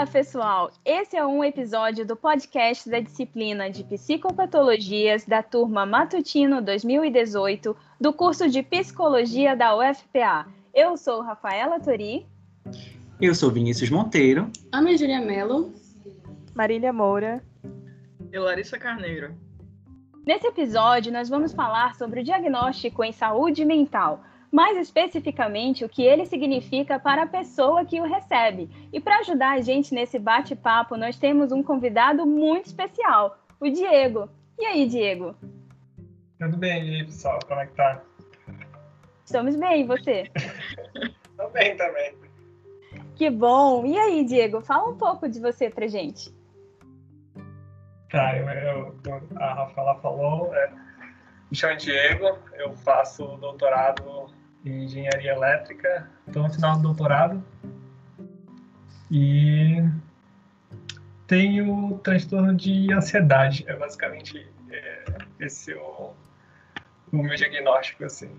Olá, pessoal! Esse é um episódio do podcast da disciplina de Psicopatologias da turma Matutino 2018 do curso de Psicologia da UFPA. Eu sou Rafaela Tori. Eu sou Vinícius Monteiro. Ana Júlia Mello. Marília Moura. E Larissa Carneiro. Nesse episódio, nós vamos falar sobre o diagnóstico em saúde mental, mais especificamente o que ele significa para a pessoa que o recebe. E para ajudar a gente nesse bate-papo, nós temos um convidado muito especial, o Diego. E aí, Diego? Tudo bem, e aí, pessoal? Como é que tá? Estamos bem, e você? Tô bem também. Que bom! E aí, Diego, fala um pouco de você pra gente. Tá, eu, eu, a Rafaela falou, é, me chamo Diego, eu faço doutorado em engenharia elétrica, estou no final do doutorado e tenho transtorno de ansiedade, é basicamente é, esse o, o meu diagnóstico, assim.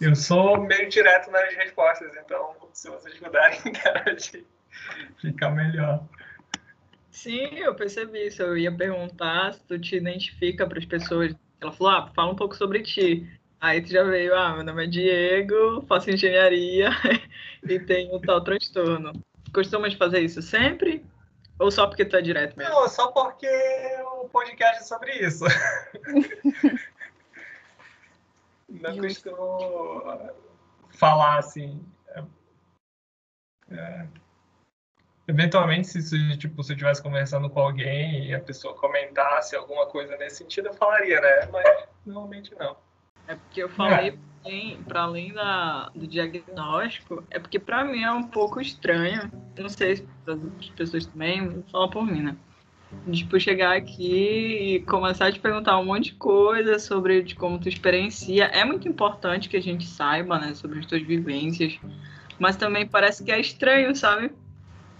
Eu sou meio direto nas respostas, então se vocês puderem, interagir, fica melhor. Sim, eu percebi isso. Eu ia perguntar se tu te identifica para as pessoas. Ela falou, ah, fala um pouco sobre ti. Aí tu já veio, ah, meu nome é Diego, faço engenharia e tenho tal transtorno. Costumas fazer isso sempre? Ou só porque tu é direto mesmo? Não, só porque o podcast é sobre isso. Não costumo falar assim. É, é, eventualmente, se, tipo, se eu estivesse conversando com alguém e a pessoa comentasse alguma coisa nesse sentido, eu falaria, né? Mas normalmente não. É porque eu falei é. para além da, do diagnóstico, é porque para mim é um pouco estranho. Não sei se para as pessoas também, vou falar por mim, né? Tipo, chegar aqui e começar a te perguntar um monte de coisa sobre de como tu experiencia. É muito importante que a gente saiba, né, sobre as tuas vivências. Mas também parece que é estranho, sabe?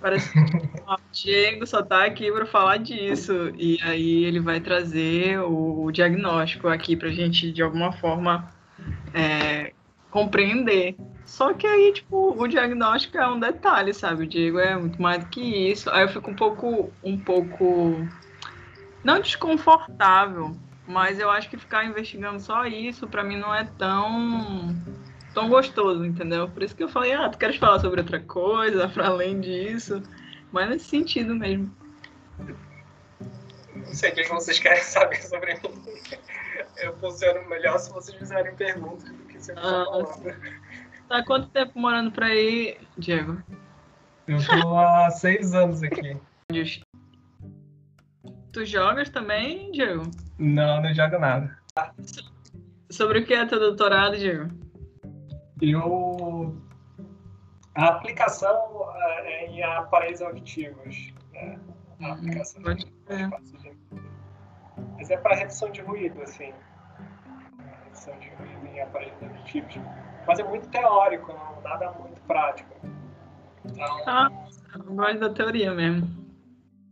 Parece que o Diego só tá aqui para falar disso. E aí ele vai trazer o, diagnóstico aqui pra gente, de alguma forma, é, compreender. Só que aí, tipo, o diagnóstico é um detalhe, sabe? O Diego é muito mais do que isso. Aí eu fico um pouco, um pouco, não desconfortável, mas eu acho que ficar investigando só isso, para mim, não é tão tão gostoso, entendeu? Por isso que eu falei, ah, tu queres falar sobre outra coisa, para além disso, mas nesse sentido mesmo. Não sei o que vocês querem saber sobre mim. Eu funciono melhor se vocês fizerem perguntas do que se eu ah, falando. Tá quanto tempo morando por aí, Diego? Eu tô há seis anos aqui. Tu jogas também, Diego? Não, não jogo nada. Sobre o que é teu doutorado, Diego? Eu a aplicação é em aparelhos auditivos. Né? A uhum. aplicação é. Mas é para redução de ruído, assim. Redução de ruído em aparelhos auditivos. Mas é muito teórico, não, nada muito prático. Então... Ah, gosto da teoria mesmo.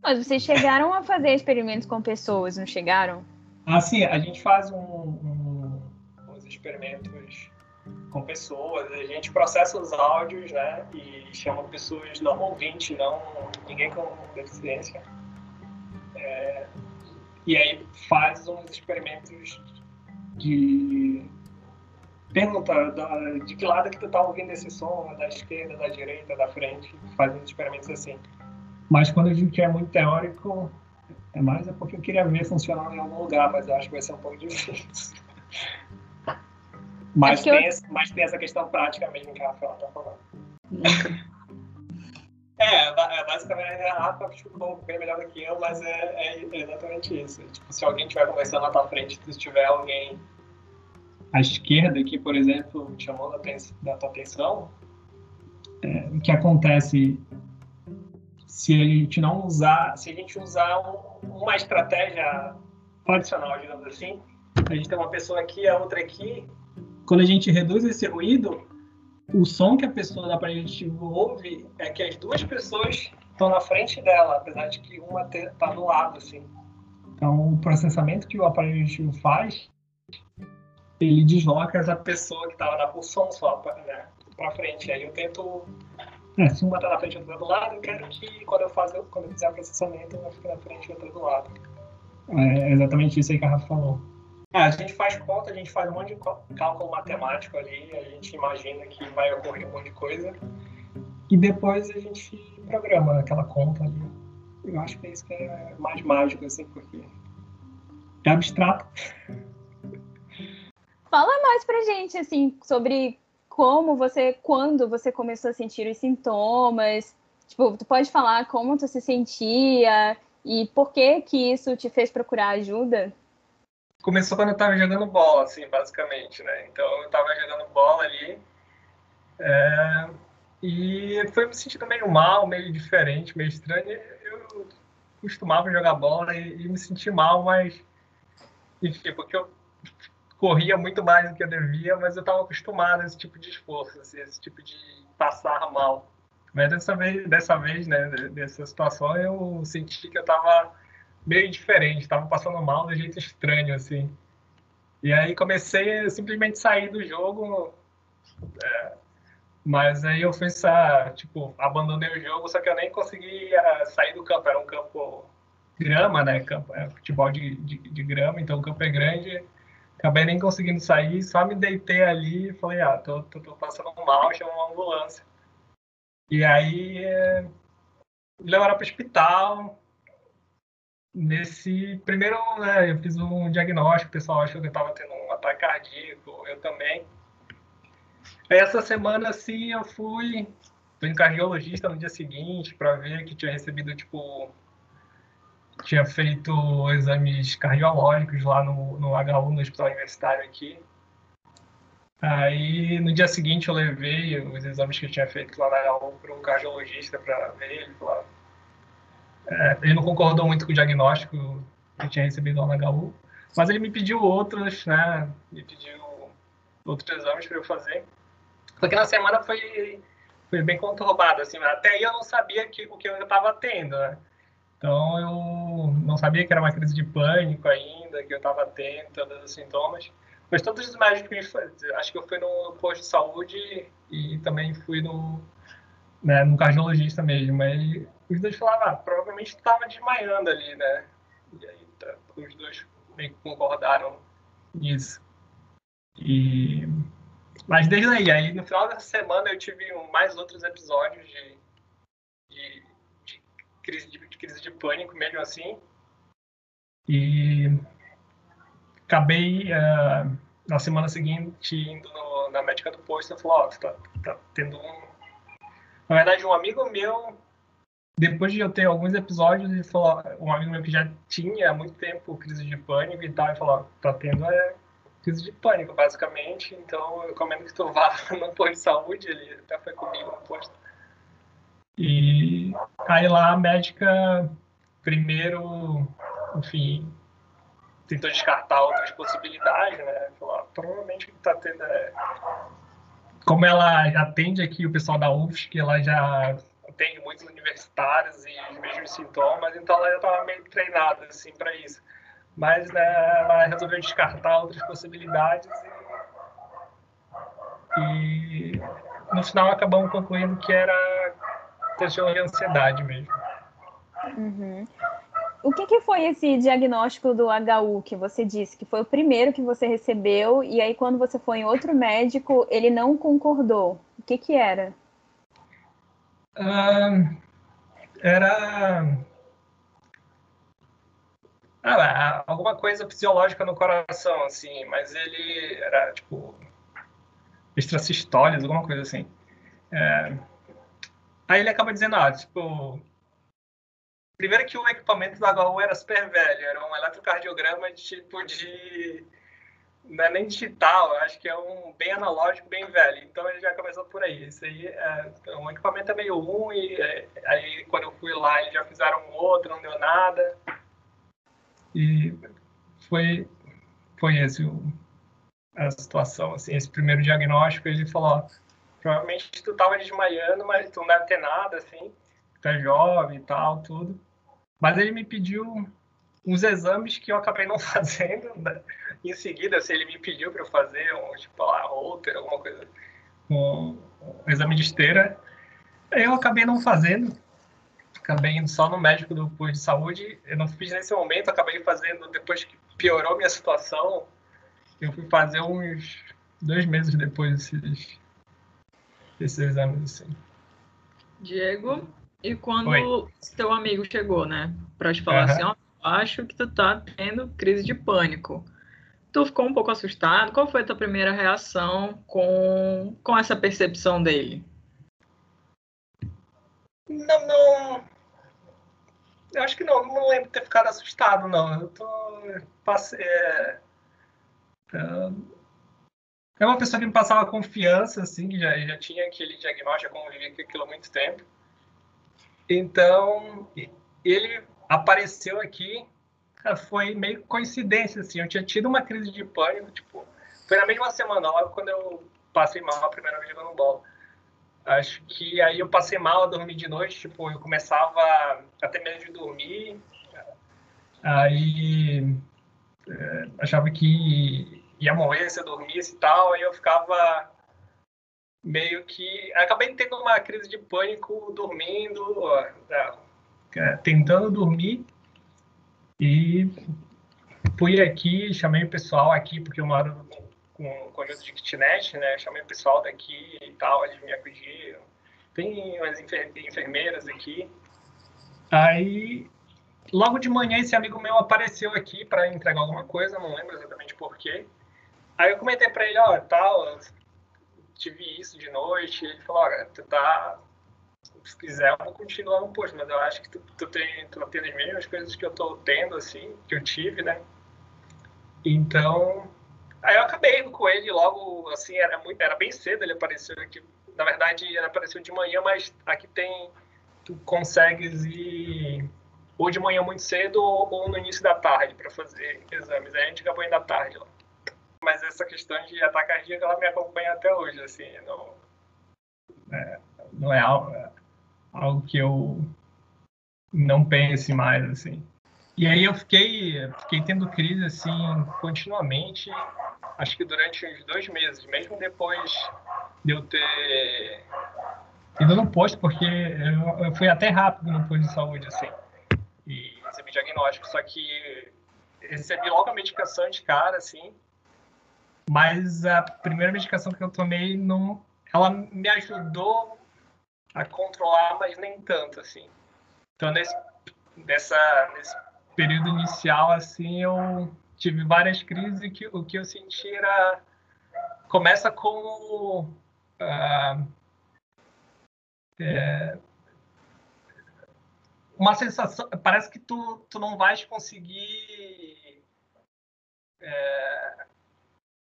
Mas vocês chegaram a fazer experimentos com pessoas, não chegaram? Ah, sim, a gente faz um, um, uns experimentos com pessoas, a gente processa os áudios, né, e chama pessoas não ouvintes, não ninguém com deficiência, é, e aí faz uns experimentos de pergunta da, de que lado que tu tá ouvindo esse som, da esquerda, da direita, da frente, faz uns experimentos assim. Mas quando a gente é muito teórico, é mais é porque eu queria ver funcionando em algum lugar, mas eu acho que vai ser um pouco difícil. Mas, tem, eu... mas tem essa questão prática mesmo que a Rafaela está falando. é, é, basicamente a Rafa explicou bem melhor do que eu, mas é, é, exatamente isso. Tipo, se alguém estiver conversando na tua frente, se tiver alguém à esquerda que, por exemplo, chamou a tua atenção, é, o que acontece se a gente não usar, se a gente usar um, uma estratégia tradicional, digamos assim, a gente tem uma pessoa aqui, a outra aqui, quando a gente reduz esse ruído, o som que a pessoa do aparelho auditivo ouve é que as duas pessoas estão na frente dela, apesar de que uma está do lado, assim. Então, o processamento que o aparelho auditivo faz, ele desloca essa pessoa que estava na pulsão só para né, frente. Aí eu tento É, se uma tá na frente e outra do lado, eu quero que quando eu, faço, quando eu fizer o processamento, uma fique na frente e outra do lado. É exatamente isso aí que a Rafa falou. Ah, a gente faz conta, a gente faz um monte de cálculo matemático ali, a gente imagina que vai ocorrer um monte de coisa, e depois a gente programa aquela conta ali. Eu acho que é isso que é mais mágico, assim, porque é abstrato. Fala mais pra gente, assim, sobre como você, quando você começou a sentir os sintomas. Tipo, tu pode falar como tu se sentia e por que que isso te fez procurar ajuda? Começou quando eu tava jogando bola, assim, basicamente, né? Então eu tava jogando bola ali é... e foi me sentindo meio mal, meio diferente, meio estranho. Eu costumava jogar bola e, e me senti mal, mas enfim, porque eu corria muito mais do que eu devia, mas eu estava acostumado a esse tipo de esforço, assim, esse tipo de passar mal. Mas dessa vez, dessa vez, né, dessa situação, eu senti que eu estava meio diferente, estava passando mal de jeito estranho, assim. E aí comecei a simplesmente sair do jogo, é, mas aí eu fui, tipo, abandonei o jogo, só que eu nem conseguia sair do campo, era um campo grama, né, campo, é, futebol de, de, de grama, então o campo é grande, acabei nem conseguindo sair, só me deitei ali e falei, ah, tô, tô, tô passando mal, chama uma ambulância. E aí é, levaram para o hospital. Nesse primeiro, né, eu fiz um diagnóstico, o pessoal achou que eu estava tendo um ataque cardíaco, eu também. Essa semana, assim, eu fui, fui em cardiologista no dia seguinte para ver que tinha recebido, tipo, tinha feito exames cardiológicos lá no, no HU, no Hospital Universitário aqui. Aí, no dia seguinte, eu levei os exames que eu tinha feito lá na HU para um cardiologista para ver ele. Falar. É, ele não concordou muito com o diagnóstico que tinha recebido lá na HU, mas ele me pediu outros, né? Me pediu outros exames para eu fazer. Só que na semana foi, foi bem conturbado, assim. Até aí eu não sabia que, o que eu estava tendo, né? Então eu não sabia que era uma crise de pânico ainda, que eu estava tendo todos os sintomas. Mas todos os médicos me faziam, acho que eu fui no posto de saúde e também fui no, né, no cardiologista mesmo. Aí os dois falavam, ah, provavelmente estava desmaiando ali, né? E aí tá, os dois meio que concordaram nisso. E... Mas desde aí, aí no final dessa semana eu tive mais outros episódios de, de, de crise de crise de pânico mesmo assim. E acabei uh, na semana seguinte indo no, na médica do posto e falou, ó, oh, tá, tá tendo um. Na verdade, um amigo meu, depois de eu ter alguns episódios, ele falou, um amigo meu que já tinha há muito tempo crise de pânico e tal, e falou, tá tendo é, crise de pânico, basicamente. Então eu recomendo que tu vá no posto de saúde, ele até foi comigo no posto. E aí lá a médica primeiro, enfim, tentou descartar outras possibilidades, né? Falou, ah, provavelmente está tendo. É... Como ela atende aqui o pessoal da UFSC, ela já atende muitos universitários e os mesmos sintomas, então ela já estava meio treinada assim para isso. Mas né, ela resolveu descartar outras possibilidades e, e no final acabamos concluindo que era questão de ansiedade mesmo. Uhum. O que, que, foi esse diagnóstico do HU que você disse que foi o primeiro que você recebeu e aí quando você foi em outro médico ele não concordou? O que que era? Uh, era ah, alguma coisa fisiológica no coração, assim, mas ele era tipo extrasistólias, alguma coisa assim. É, Aí ele acaba dizendo, ah, tipo. Primeiro que o equipamento da HU era super velho, era um eletrocardiograma de tipo de. Não é nem digital, acho que é um bem analógico, bem velho. Então ele já começou por aí. Isso aí é um equipamento é meio ruim, é, aí quando eu fui lá eles já fizeram outro, não deu nada. E foi, foi esse o, a situação, assim, esse primeiro diagnóstico, ele falou, Provavelmente tu tava desmaiando, mas tu não deve ter nada, assim. Tu é jovem e tal, tudo. Mas ele me pediu uns exames que eu acabei não fazendo. Né? Em seguida, se ele me pediu para eu fazer um, tipo, lá, Holter, alguma coisa, um, um, exame de esteira. Eu acabei não fazendo, acabei indo só no médico do posto de saúde. Eu não fiz nesse momento, acabei fazendo depois que piorou minha situação. Eu fui fazer uns dois meses depois desses, desses exames, assim. Diego, e quando Oi. teu amigo chegou, né, pra te falar assim, ó, acho que tu tá tendo crise de pânico. Tu ficou um pouco assustado? Qual foi a tua primeira reação com, com essa percepção dele? Não, não. Eu acho que não, não lembro de ter ficado assustado, não. Eu tô. Passei, é, é é uma pessoa que me passava confiança, assim, que já, já tinha aquele diagnóstico, já convivia com aquilo há muito tempo. Então, ele apareceu aqui, foi meio coincidência, assim. Eu tinha tido uma crise de pânico, tipo, foi na mesma semana, logo quando eu passei mal a primeira vez jogando bola. Acho que aí eu passei mal a dormir de noite, tipo, eu começava a ter medo de dormir. Aí é, achava que ia morrer se eu dormisse e tal, aí eu ficava meio que. Acabei tendo uma crise de pânico dormindo, ó, é, tentando dormir. E fui aqui, chamei o pessoal aqui, porque eu moro com um conjunto de kitnet, né? Chamei o pessoal daqui e tal, eles me acudiram. Tem umas enfer enfermeiras aqui. Aí, logo de manhã, esse amigo meu apareceu aqui para entregar alguma coisa, não lembro exatamente porquê. Aí eu comentei para ele, ó, tal, tive isso de noite. Ele falou, olha, tu tá. Se quiser, eu vou continuar no posto, mas eu acho que tu, tu, tem, tu tem as mesmas coisas que eu tô tendo, assim, que eu tive, né? Então, Aí eu acabei com ele logo, assim, era, muito, era bem cedo, ele apareceu aqui. Na verdade, ele apareceu de manhã, mas aqui tem. Tu consegues ir ou de manhã muito cedo ou, ou no início da tarde para fazer exames. Aí a gente acabou indo à tarde lá. Mas essa questão de ataque cardíaco, ela me acompanha até hoje, assim. Não é, não é algo, algo que eu não pense mais, assim. E aí eu fiquei, fiquei tendo crise, assim, continuamente acho que durante uns dois meses, mesmo depois de eu ter ido no posto, porque eu, eu fui até rápido no posto de saúde, assim, e recebi diagnóstico, só que recebi logo a medicação de cara, assim, mas a primeira medicação que eu tomei, não, ela me ajudou a controlar, mas nem tanto, assim. Então, nesse, nessa, nesse período inicial, assim, eu tive várias crises que o que eu senti era começa com uh, é, uma sensação parece que tu, tu não vais conseguir é,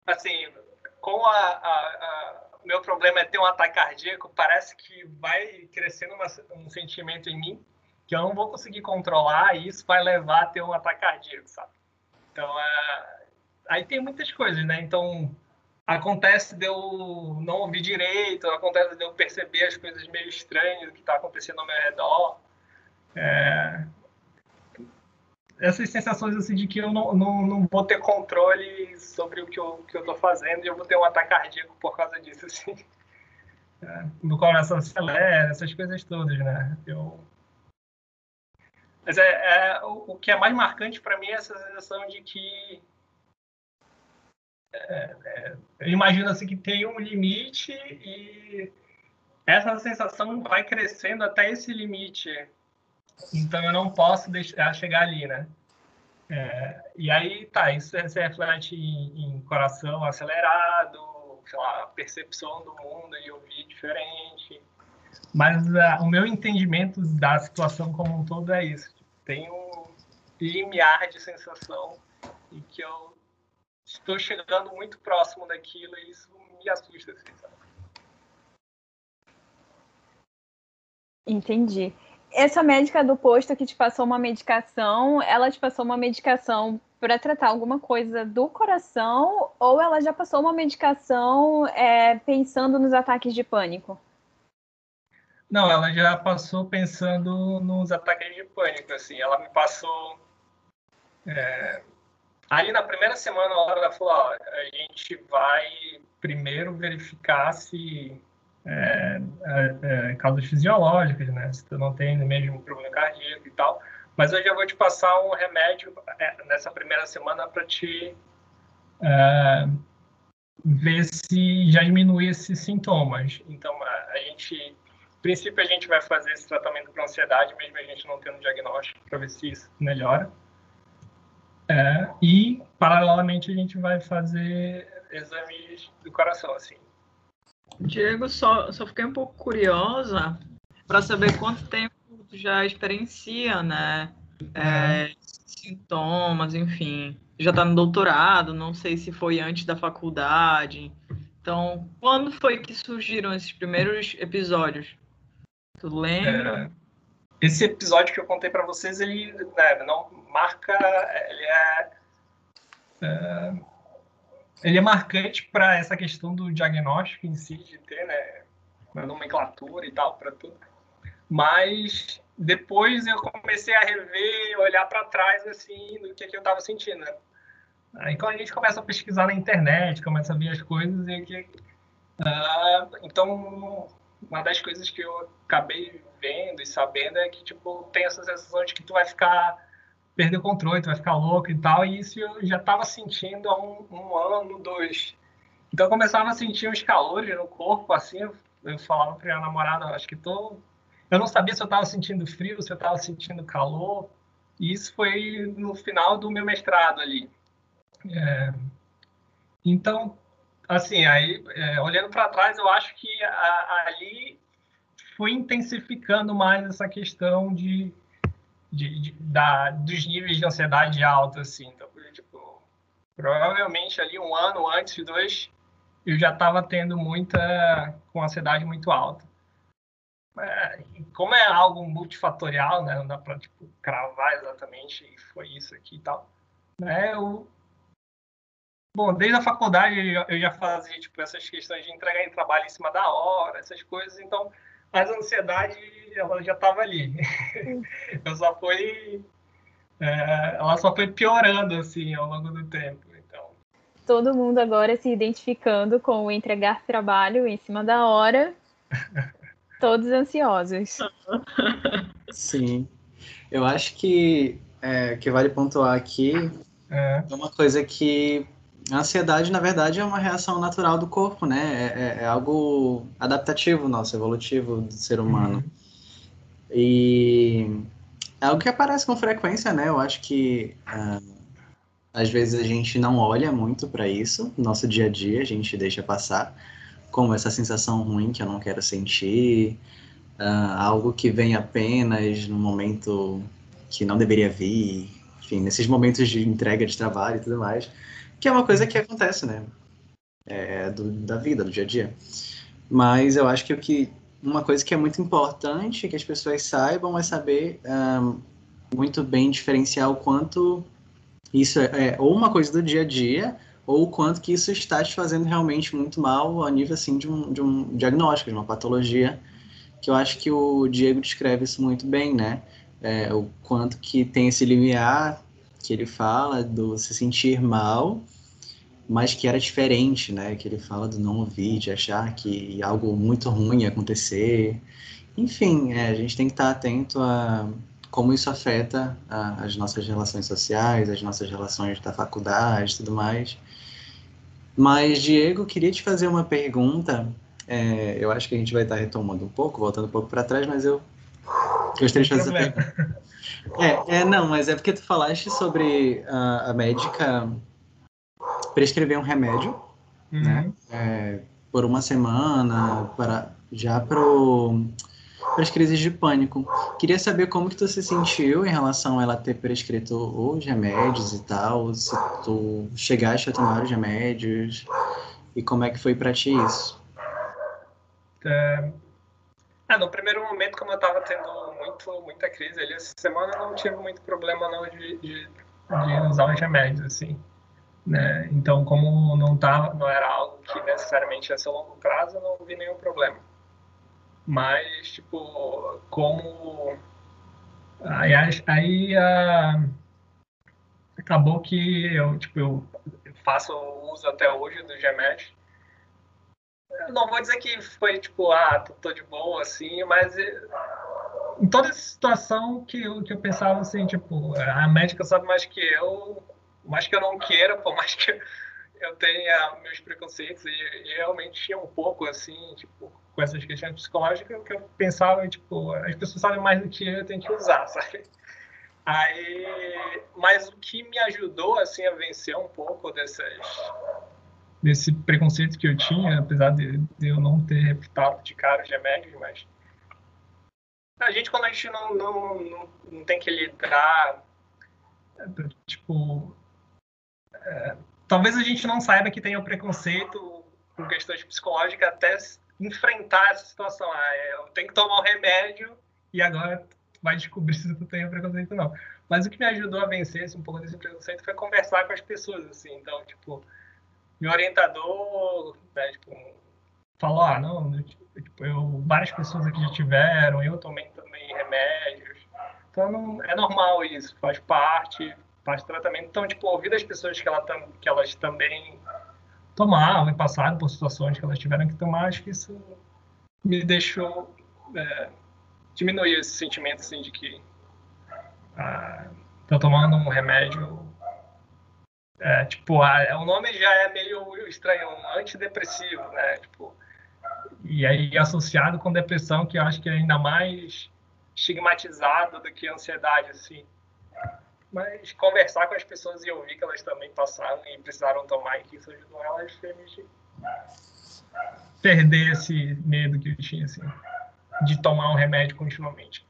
assim com a, a, a, meu problema é ter um ataque cardíaco parece que vai crescendo uma, um sentimento em mim que eu não vou conseguir controlar e isso vai levar a ter um ataque cardíaco sabe então, é... aí tem muitas coisas, né? Então, acontece de eu não ouvir direito, acontece de eu perceber as coisas meio estranhas que está acontecendo ao meu redor. É... Essas sensações assim, de que eu não, não, não vou ter controle sobre o que eu que eu fazendo e eu vou ter um ataque cardíaco por causa disso. Assim. É, no coração acelera, essas coisas todas, né? Eu, mas é, é o, o, que é mais marcante para mim é essa sensação de que é, é, eu imagino assim que tem um limite e essa sensação vai crescendo até esse limite. Então eu não posso deixar chegar ali, né? É, e aí tá, isso se reflete em, em, coração acelerado, sei lá, percepção do mundo e ouvir diferente. Mas uh, o meu entendimento da situação como um todo é isso tem um limiar de sensação e que eu estou chegando muito próximo daquilo e isso me assusta. Assim, sabe? Entendi. Essa médica do posto que te passou uma medicação, ela te passou uma medicação para tratar alguma coisa do coração ou ela já passou uma medicação é, pensando nos ataques de pânico? Não, ela já passou pensando nos ataques de pânico, assim. Ela me passou... É... Aí, na primeira semana, ela falou, ó, a gente vai primeiro verificar se é, é, é, causas fisiológicas, né? Se tu não tem mesmo problema cardíaco e tal. Mas eu já vou te passar um remédio é, nessa primeira semana para te é, ver se já diminui esses sintomas. Então, a, a gente, a princípio, a gente vai fazer esse tratamento para ansiedade, mesmo a gente não tendo diagnóstico, para ver se isso melhora. E, paralelamente, a gente vai fazer exames do coração, assim. Diego, só, só fiquei um pouco curiosa para saber quanto tempo tu já experiencia, né? É, sintomas, enfim. Já está no doutorado, não sei se foi antes da faculdade. Então, quando foi que surgiram esses primeiros episódios? Tu lembra? É, esse episódio que eu contei para vocês, ele né, não marca, ele é, é ele é marcante para essa questão do diagnóstico em si, de ter né, uma nomenclatura e tal para tudo. Mas depois eu comecei a rever, olhar para trás assim do que, que eu estava sentindo. Né? Aí quando a gente começa a pesquisar na internet, começa a ver as coisas e que uh, então uma das coisas que eu acabei vendo e sabendo é que tipo tem essa sensação de que tu vai ficar perder o controle, tu vai ficar louco e tal, e isso eu já estava sentindo há um, um, ano, dois. Então eu começava a sentir uns calores no corpo, assim, eu, falava para minha namorada, acho que tô... Eu não sabia se eu estava sentindo frio, se eu estava sentindo calor, e isso foi no final do meu mestrado ali. É... Então, assim, aí, é, olhando para trás, eu acho que a, ali foi intensificando mais essa questão de de, de, da, dos níveis de ansiedade alta, assim. Então, tipo, provavelmente ali um ano antes, dois, eu já estava tendo muita, com ansiedade muito alta. É, como é algo multifatorial, né, não dá para tipo, cravar exatamente foi isso aqui e tal. Né, eu, bom, desde a faculdade eu já fazia tipo, essas questões de entregar em trabalho em cima da hora, essas coisas, então mas a ansiedade ela já estava ali. Eu só foi, é, ela só foi piorando assim ao longo do tempo. Então. Todo mundo agora se identificando com o entregar trabalho em cima da hora, todos ansiosos. Sim, eu acho que é, que vale pontuar aqui é. é uma coisa que a ansiedade, na verdade, é uma reação natural do corpo, né? É, é, é algo adaptativo nosso, evolutivo do ser humano. Uhum. E é algo que aparece com frequência, né? Eu acho que uh, às vezes a gente não olha muito para isso no nosso dia a dia, a gente deixa passar, como essa sensação ruim que eu não quero sentir, uh, algo que vem apenas no momento que não deveria vir, enfim, nesses momentos de entrega de trabalho e tudo mais. Que é uma coisa que acontece, né? É, do, da vida, do dia a dia. Mas eu acho que o que uma coisa que é muito importante que as pessoas saibam é saber um, muito bem diferenciar o quanto isso é, é, ou uma coisa do dia a dia ou o quanto que isso está te fazendo realmente muito mal a nível assim de um, de um diagnóstico, de uma patologia, que eu acho que o Diego descreve isso muito bem, né? É, o quanto que tem esse limiar que ele fala do se sentir mal, mas que era diferente, né? Que ele fala do não ouvir, de achar que algo muito ruim ia acontecer. Enfim, é, a gente tem que estar atento a como isso afeta a, as nossas relações sociais, as nossas relações da faculdade e tudo mais. Mas, Diego, queria te fazer uma pergunta. É, eu acho que a gente vai estar retomando um pouco, voltando um pouco para trás, mas eu gostaria de fazer essa pergunta. É, é, não, mas é porque tu falaste sobre a, a médica prescrever um remédio, uhum. né? É, por uma semana, para, já para as crises de pânico. Queria saber como que tu se sentiu em relação a ela ter prescrito os remédios e tal, se tu chegaste a tomar os remédios e como é que foi para ti isso? É, ah, no primeiro momento, como eu estava tendo muito, muita crise ali, essa semana não tive muito problema não de, de, de usar os remédios, assim. Né? Então, como não, tava, não era algo que necessariamente ia ser longo prazo, eu não vi nenhum problema. Mas, tipo, como... Aí, aí uh, acabou que eu, tipo, eu faço uso até hoje dos remédios eu não vou dizer que foi tipo, ah, tô, tô de boa, assim, mas eh, em toda situação que eu, que eu pensava assim, tipo, a médica sabe mais que eu, mais que eu não queira, por mais que eu tenha meus preconceitos, e, e realmente tinha um pouco, assim, tipo, com essas questões psicológicas, que eu pensava, tipo, as pessoas sabem mais do que eu, eu tenho que usar, sabe? Aí, mas o que me ajudou, assim, a vencer um pouco dessas desse preconceito que eu tinha, apesar de, de eu não ter reputado de cara os remédios, mas a gente, quando a gente não, não, não, não tem que lidar, tipo, é, talvez a gente não saiba que tem o preconceito com questões psicológicas até enfrentar essa situação. Ah, é, eu tenho que tomar um remédio e agora vai descobrir se tu tem preconceito ou não. Mas o que me ajudou a vencer assim, um pouco desse preconceito foi conversar com as pessoas, assim. Então, tipo, meu orientador, né, tipo, falou, ah, não, tipo, eu, várias pessoas aqui já tiveram, eu tomei também remédios. Então, não, é normal isso, faz parte, faz tratamento. Então, tipo, ouvir das pessoas que, ela, que elas também tomavam e passaram por situações que elas tiveram que tomar, acho que isso me deixou é, diminuir esse sentimento, assim, de que ah, tomando um remédio é, tipo, a, o nome já é meio estranho, antidepressivo, né? Tipo, e aí associado com depressão, que eu acho que é ainda mais estigmatizado do que ansiedade, assim. Mas conversar com as pessoas e ouvir que elas também passaram e precisaram tomar e que isso ajudou elas a perder esse medo que eu tinha, assim, de tomar um remédio continuamente.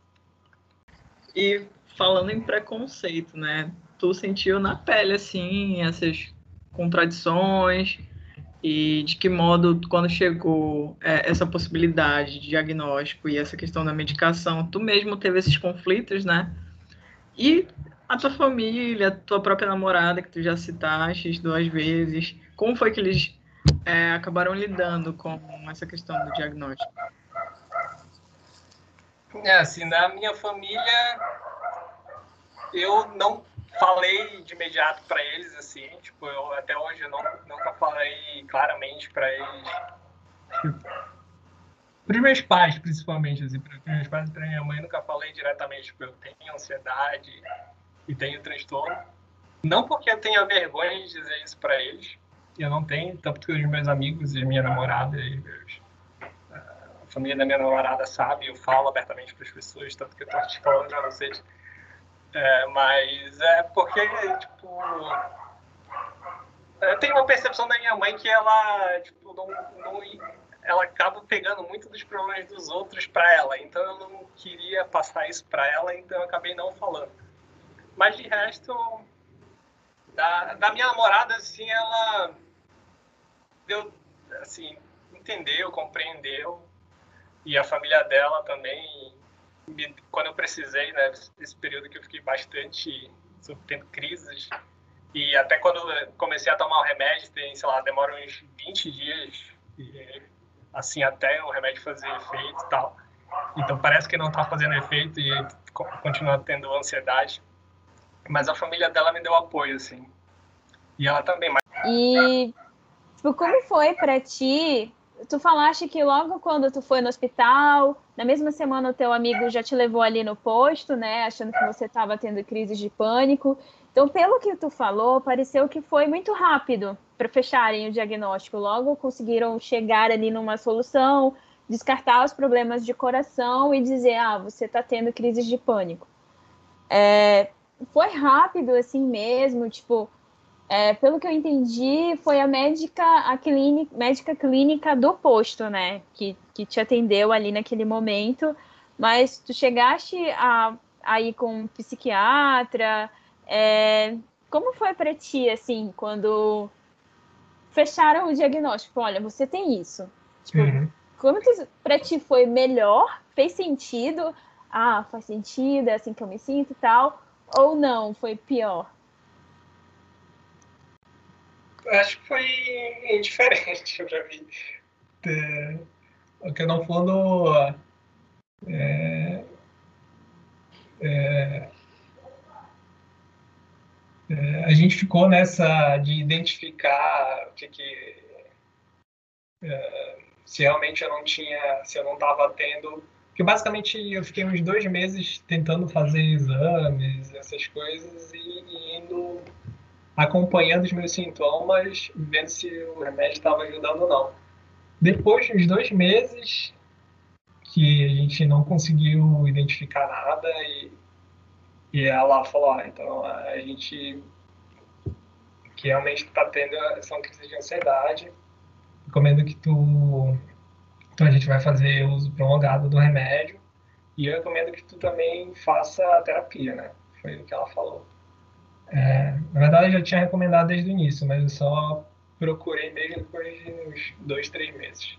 E falando em preconceito, né? Tu sentiu na pele, assim, essas contradições e de que modo, quando chegou é, essa possibilidade de diagnóstico e essa questão da medicação, tu mesmo teve esses conflitos, né? E a tua família, a tua própria namorada, que tu já citaste duas vezes, como foi que eles é, acabaram lidando com essa questão do diagnóstico? É, assim, na minha família, eu não falei de imediato para eles, assim, tipo, eu até hoje eu não, nunca falei claramente para eles. Para os meus pais, principalmente, assim, os meus pais e para minha mãe, nunca falei diretamente, tipo, eu tenho ansiedade e tenho transtorno. Não porque eu tenha vergonha de dizer isso para eles, eu não tenho, tanto que os meus amigos e minha namorada e meus, a família da minha namorada sabe, eu falo abertamente para as pessoas, tanto que eu estou te falando para vocês é, mas é porque, tipo. Eu tenho uma percepção da minha mãe que ela, tipo, não, não ela acaba pegando muito dos problemas dos outros para ela. Então eu não queria passar isso para ela, então eu acabei não falando. Mas de resto, da, da minha namorada, assim, ela deu, assim, entendeu, compreendeu. E a família dela também quando eu precisei, né, esse período que eu fiquei bastante tendo crises, e até quando comecei a tomar o remédio, tem, sei lá, demora uns 20 dias, e, assim, até o remédio fazer efeito e tal. Então parece que não está fazendo efeito e continua tendo ansiedade. Mas a família dela me deu apoio, assim. E ela também. Mas... E, tipo, como foi para ti tu falaste que logo quando tu foi no hospital, na mesma semana o teu amigo já te levou ali no posto, né, achando que você estava tendo crises de pânico. Então, pelo que tu falou, pareceu que foi muito rápido para fecharem o diagnóstico. Logo conseguiram chegar ali numa solução, descartar os problemas de coração e dizer, ah, você está tendo crises de pânico. É, foi rápido assim mesmo, tipo, é, pelo que eu entendi, foi a médica, a clínica, médica clínica do posto, né? Que, que te atendeu ali naquele momento. Mas tu chegaste a, a ir com um psiquiatra. É, como foi para ti, assim, quando fecharam o diagnóstico? Olha, você tem isso. Tipo, uhum. como que para ti foi melhor? Fez sentido? Ah, faz sentido, é assim que eu me sinto e tal. Ou não, foi pior? Acho que foi indiferente para mim. Que for no. É, é, é, a gente ficou nessa de identificar o que, que é, se realmente eu não tinha, se eu não estava tendo. Porque basicamente eu fiquei uns dois meses tentando fazer exames, essas coisas, e, e indo acompanhando os meus sintomas, vendo se o remédio estava ajudando ou não. Depois de uns dois meses que a gente não conseguiu identificar nada e, e ela falou, ah, então a gente que realmente está tendo são crises de ansiedade, recomendo que tu então a gente vai fazer uso prolongado do remédio e eu recomendo que tu também faça a terapia, né? Foi o que ela falou. É, na verdade, eu já tinha recomendado desde o início, mas eu só procurei mesmo depois de uns dois, três meses.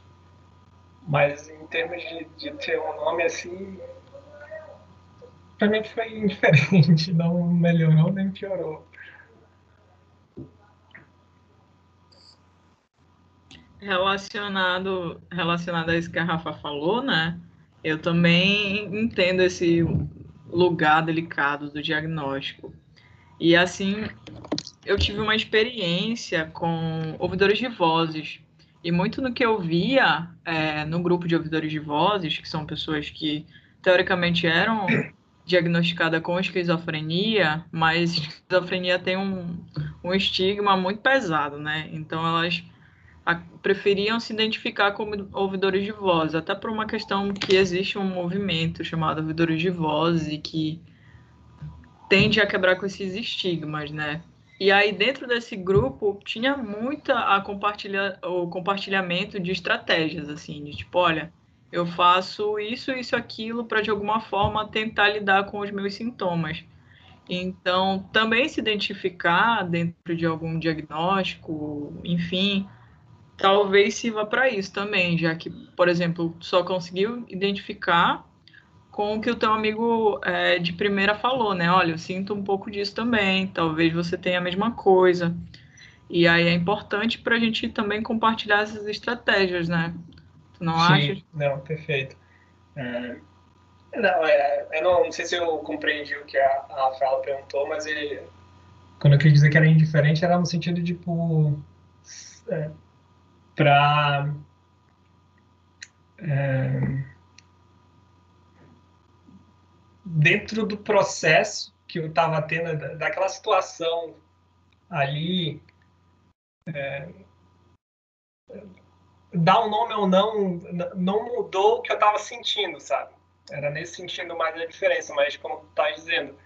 Mas em termos de, de ter um nome assim, pra mim foi indiferente, não melhorou nem piorou. Relacionado, relacionado a isso que a Rafa falou, né? Eu também entendo esse lugar delicado do diagnóstico. E assim, eu tive uma experiência com ouvidores de vozes. E muito no que eu via é, no grupo de ouvidores de vozes, que são pessoas que teoricamente eram diagnosticadas com esquizofrenia, mas esquizofrenia tem um, um estigma muito pesado, né? Então elas preferiam se identificar como ouvidores de voz, até por uma questão que existe um movimento chamado ouvidores de voz e que tende a quebrar com esses estigmas, né? E aí dentro desse grupo tinha muita a compartilha, o compartilhamento de estratégias assim, de tipo, olha, eu faço isso, isso, aquilo para de alguma forma tentar lidar com os meus sintomas. Então, também se identificar dentro de algum diagnóstico, enfim, talvez sirva para isso também, já que, por exemplo, só conseguiu identificar com o que o teu amigo é, de primeira falou, né? Olha, eu sinto um pouco disso também, talvez você tenha a mesma coisa. E aí é importante para a gente também compartilhar essas estratégias, né? Tu não Sim, acha? Não, perfeito. É, não, é, eu não, não, sei se eu compreendi o que a, a Rafaela perguntou, mas ele, quando eu quis dizer que era indiferente, era no sentido de, tipo, é, para é, dentro do processo que eu estava tendo daquela situação ali é, dar um nome ou não não mudou o que eu estava sentindo sabe? Era nesse sentido mais a diferença mas como tu tá dizendo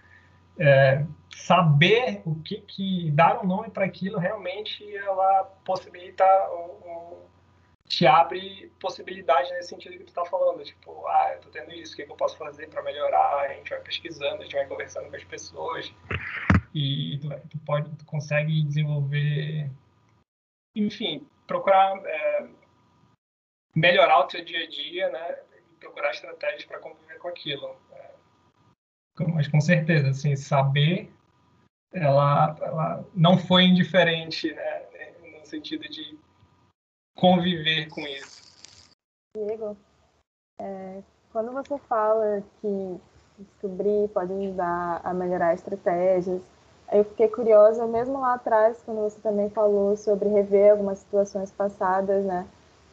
é, saber o que, que dar um nome para aquilo realmente ela possibilita um, te abre possibilidade nesse sentido que tu está falando tipo ah eu tô tendo isso o que, que eu posso fazer para melhorar? A gente vai pesquisando a gente vai conversando com as pessoas e tu, tu pode tu consegue desenvolver enfim procurar é, melhorar o teu dia a dia né? E procurar estratégias para conviver com aquilo mas com certeza, assim, saber, ela, ela não foi indiferente, né, no sentido de conviver com isso. Diego, é, quando você fala que descobrir pode ajudar a melhorar estratégias, eu fiquei curiosa, mesmo lá atrás, quando você também falou sobre rever algumas situações passadas, né,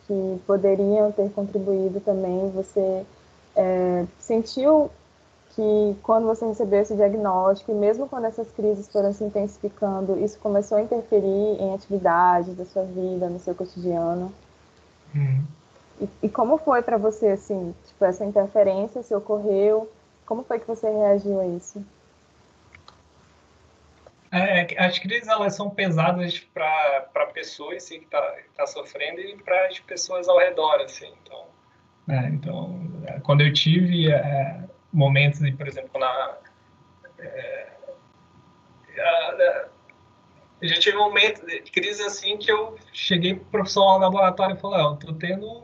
que poderiam ter contribuído também, você é, sentiu que quando você recebeu esse diagnóstico, e mesmo quando essas crises foram se intensificando, isso começou a interferir em atividades da sua vida, no seu cotidiano? Uhum. E, e, como foi para você, assim, tipo, essa interferência, se ocorreu, como foi que você reagiu a isso? É, é as crises elas são pesadas para a pessoa assim, que está tá sofrendo e para as pessoas ao redor, assim. Então, é, então quando eu tive é, momentos, por exemplo, na é, eu já tive um momento de crise assim que eu cheguei pro professor no laboratório e falei, oh, tô tendo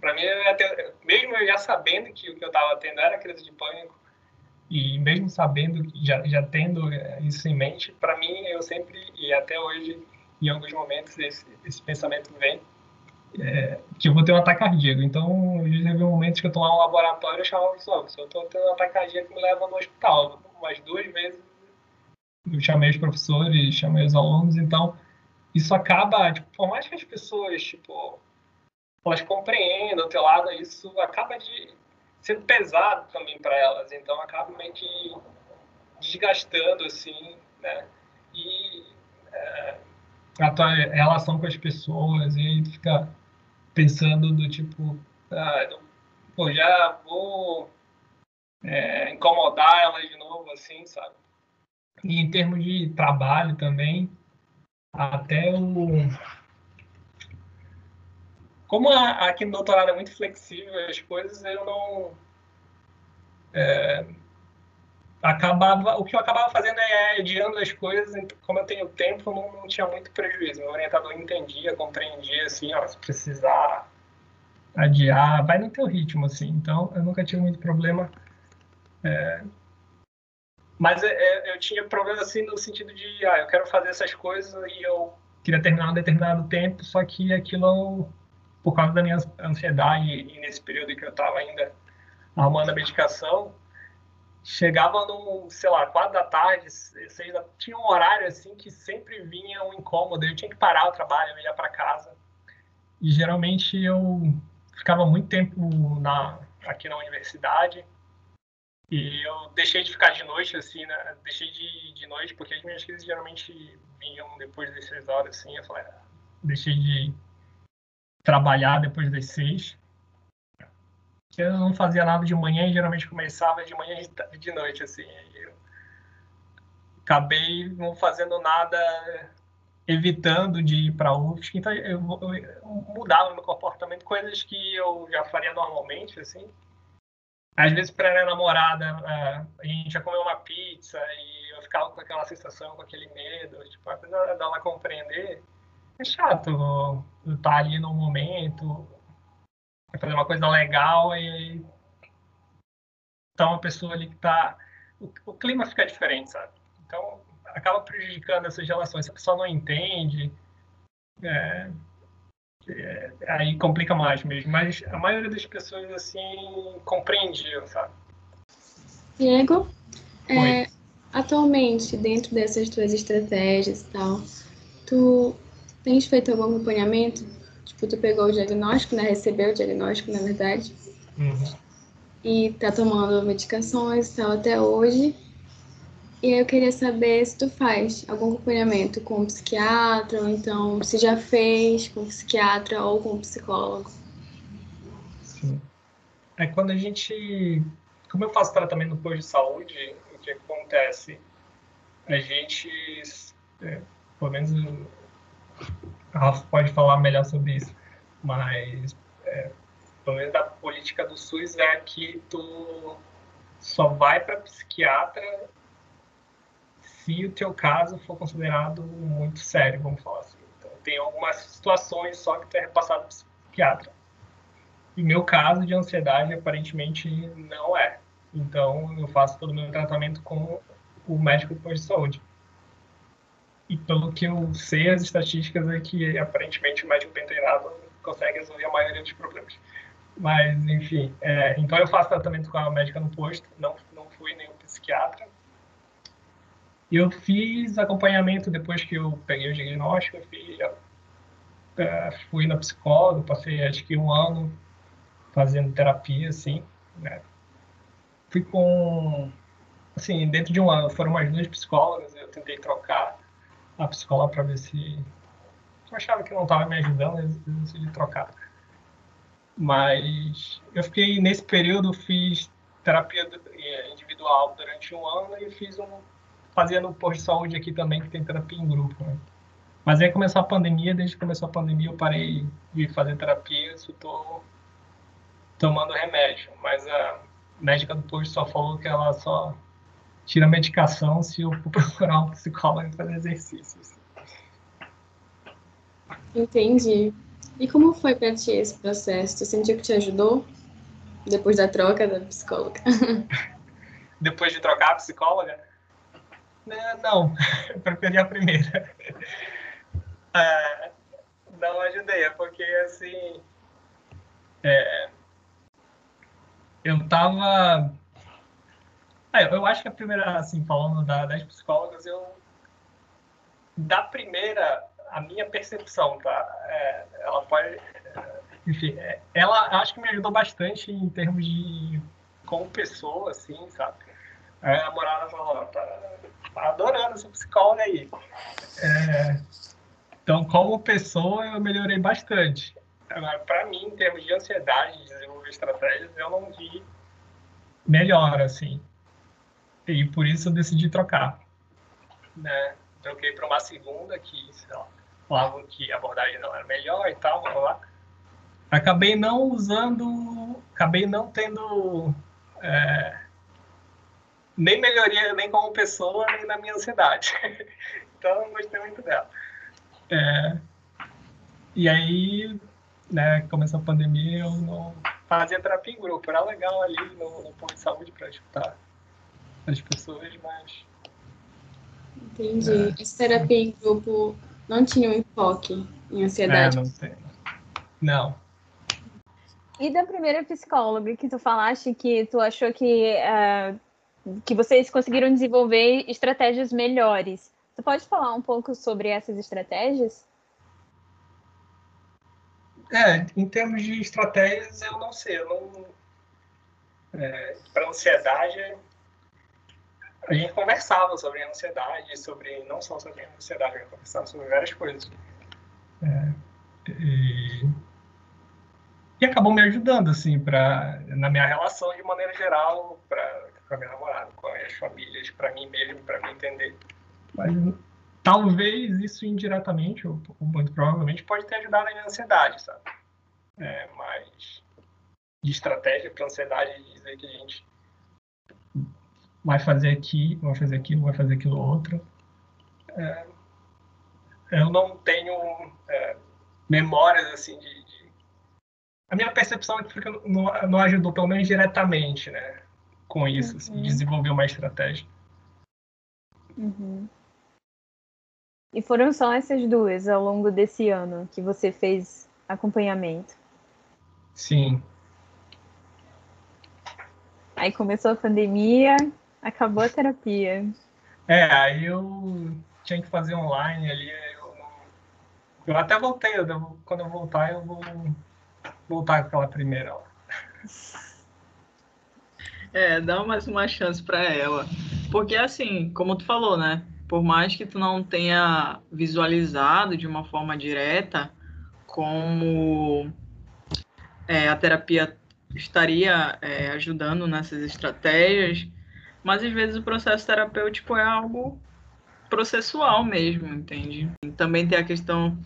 para mim até, mesmo eu já sabendo que o que eu estava tendo era crise de pânico e mesmo sabendo já já tendo isso em mente para mim eu sempre e até hoje em alguns momentos esse, esse pensamento vem é, que eu vou ter um ataque cardíaco. Então, eu já vi momentos que eu estou lá no laboratório e chamava o se eu estou tendo um ataque cardíaco, me leva no hospital. Umas duas vezes eu chamei os professores, chamei os alunos, então isso acaba, tipo, por mais que as pessoas, tipo, elas compreendam o teu lado, isso acaba de sendo pesado também para elas, então acaba meio que desgastando, assim, né? E é, a tua relação com as pessoas, e aí tu fica pensando do tipo, ah, pô, já vou é, incomodar elas de novo, assim, sabe? E em termos de trabalho também, até o. Como a, aqui no doutorado é muito flexível as coisas, eu não. É, acabava, o que eu acabava fazendo é adiando as coisas, como eu tenho tempo, não, não tinha muito prejuízo. Meu orientador entendia, compreendia, assim, ó, se precisar adiar, vai no teu ritmo, assim. Então, eu nunca tive muito problema. É... Mas é, é, eu tinha problema, assim, no sentido de, ah, eu quero fazer essas coisas e eu queria terminar um determinado tempo, só que aquilo, por causa da minha ansiedade e nesse período que eu estava ainda arrumando a medicação, chegava no, sei lá, quatro da tarde, seis da... tinha um horário assim que sempre vinha um incômodo, eu tinha que parar o trabalho, ir para casa. E geralmente eu ficava muito tempo na, aqui na universidade e eu deixei de ficar de noite, assim, né? Deixei de, de noite, porque as minhas crises geralmente vinham depois das seis horas, assim. Eu falei, ah, deixei de trabalhar depois das seis eu não fazia nada de manhã e geralmente começava de manhã e de noite, assim. Eu acabei não fazendo nada, evitando de ir para UFSC, então eu, eu, mudava meu comportamento, coisas que eu já faria normalmente, assim. Às vezes, para minha namorada, a gente ia comer uma pizza e eu ficava com aquela sensação, com aquele medo, tipo, apesar dela compreender, é chato estar ali no momento, quer fazer uma coisa legal e tá uma pessoa ali que tá o, o, clima fica diferente, sabe? Então acaba prejudicando essas relações. Se a pessoa não entende, é, é, aí complica mais mesmo. Mas a maioria das pessoas assim compreendiam, sabe? Diego, é, atualmente dentro dessas tuas estratégias e tal, tu tens feito algum acompanhamento tu pegou o diagnóstico, né? Recebeu o diagnóstico, na verdade. Uhum. E tá tomando medicações tal até hoje. E eu queria saber se tu faz algum acompanhamento com um psiquiatra, ou então se já fez com um psiquiatra ou com um psicólogo. Sim. É quando a gente. Como eu faço tratamento no posto de saúde, o que acontece? A gente. É, pelo menos Rafa pode falar melhor sobre isso, mas é, pelo menos a política do SUS é que tu só vai para psiquiatra se o teu caso for considerado muito sério, vamos falar assim. Então, tem algumas situações só que tu é repassado para psiquiatra. E meu caso de ansiedade aparentemente não é. Então eu faço todo o meu tratamento com o médico de saúde. E pelo que eu sei, as estatísticas é que aparentemente o médico bem treinado consegue resolver a maioria dos problemas. Mas, enfim, é, então eu faço tratamento com a médica no posto, não, não fui nenhum psiquiatra. Eu fiz acompanhamento depois que eu peguei o diagnóstico, eu fui, é, fui na psicóloga, passei acho que um ano fazendo terapia, assim, né? Fui com, assim, dentro de um ano, foram mais duas psicólogas, eu tentei trocar a psicóloga para ver se eu achava que não estava me ajudando, eu decidi trocar. Mas eu fiquei nesse período fiz terapia é, individual durante um ano e fiz um fazia no posto de saúde aqui também que tem terapia em grupo. Né? Mas aí começou a pandemia, desde que começou a pandemia eu parei de fazer terapia, só estou tomando remédio. Mas a médica do posto só falou que ela só tira a medicação se eu for procurar um psicólogo e fazer exercícios. Entendi. E como foi para ti esse processo? Tu sentiu que te ajudou depois da troca da psicóloga? depois de trocar a psicóloga? Não, eu preferi a primeira. É, não ajudei, é porque assim. É, eu tava é, eu acho que a primeira, assim, falando da, das psicólogas, eu. Da primeira, a minha percepção, tá? É, ela pode. Enfim, é, ela acho que me ajudou bastante em termos de. como pessoa, assim, sabe? Aí a namorada falou: tá, tá adorando essa psicóloga aí. É, então, como pessoa, eu melhorei bastante. Agora, para mim, em termos de ansiedade, de desenvolver estratégias, eu não vi melhor, assim. E por isso eu decidi trocar. Né? Troquei para uma segunda que, sei lá, falavam que a abordagem não era melhor e tal, blá, blá. Acabei não usando, acabei não tendo é, nem melhoria nem como pessoa, nem na minha ansiedade. então, não gostei muito dela. É, e aí, né, começou a pandemia, eu não fazia terapia em grupo. Era legal ali no, no posto de saúde para escutar as pessoas, mas. Entendi. É. Essa terapia em grupo não tinha um enfoque em ansiedade? É, não tem. Não. E da primeira psicóloga que tu falaste que tu achou que, uh, que vocês conseguiram desenvolver estratégias melhores. Tu pode falar um pouco sobre essas estratégias? É, em termos de estratégias, eu não sei. Eu não, é, para ansiedade, a gente conversava sobre ansiedade, sobre não só sobre ansiedade, a gente conversava sobre várias coisas. É, e, e acabou me ajudando, assim, pra, na minha relação de maneira geral, com a minha namorada, com as famílias, para mim mesmo, para me entender. Mas talvez isso indiretamente, ou, ou, muito provavelmente, pode ter ajudado na ansiedade, sabe? É, mas de estratégia para ansiedade, dizer que a gente vai fazer aqui, vai fazer aquilo, vai fazer aquilo outro. É, eu não tenho é, memórias assim de, de, A minha percepção é que não, não ajudou, pelo menos diretamente, né? Com isso, assim, uhum. assim, desenvolver uma estratégia. Uhum. E foram só essas duas ao longo desse ano que você fez acompanhamento? Sim. Aí começou a pandemia, acabou a terapia. É, aí eu tinha que fazer online ali. Eu, eu até voltei, eu, quando eu voltar, eu vou voltar com aquela primeira lá. É, dá mais uma chance para ela. Porque assim, como tu falou, né? por mais que tu não tenha visualizado de uma forma direta como é, a terapia estaria é, ajudando nessas estratégias, mas às vezes o processo terapêutico é algo processual mesmo, entende? E também tem a questão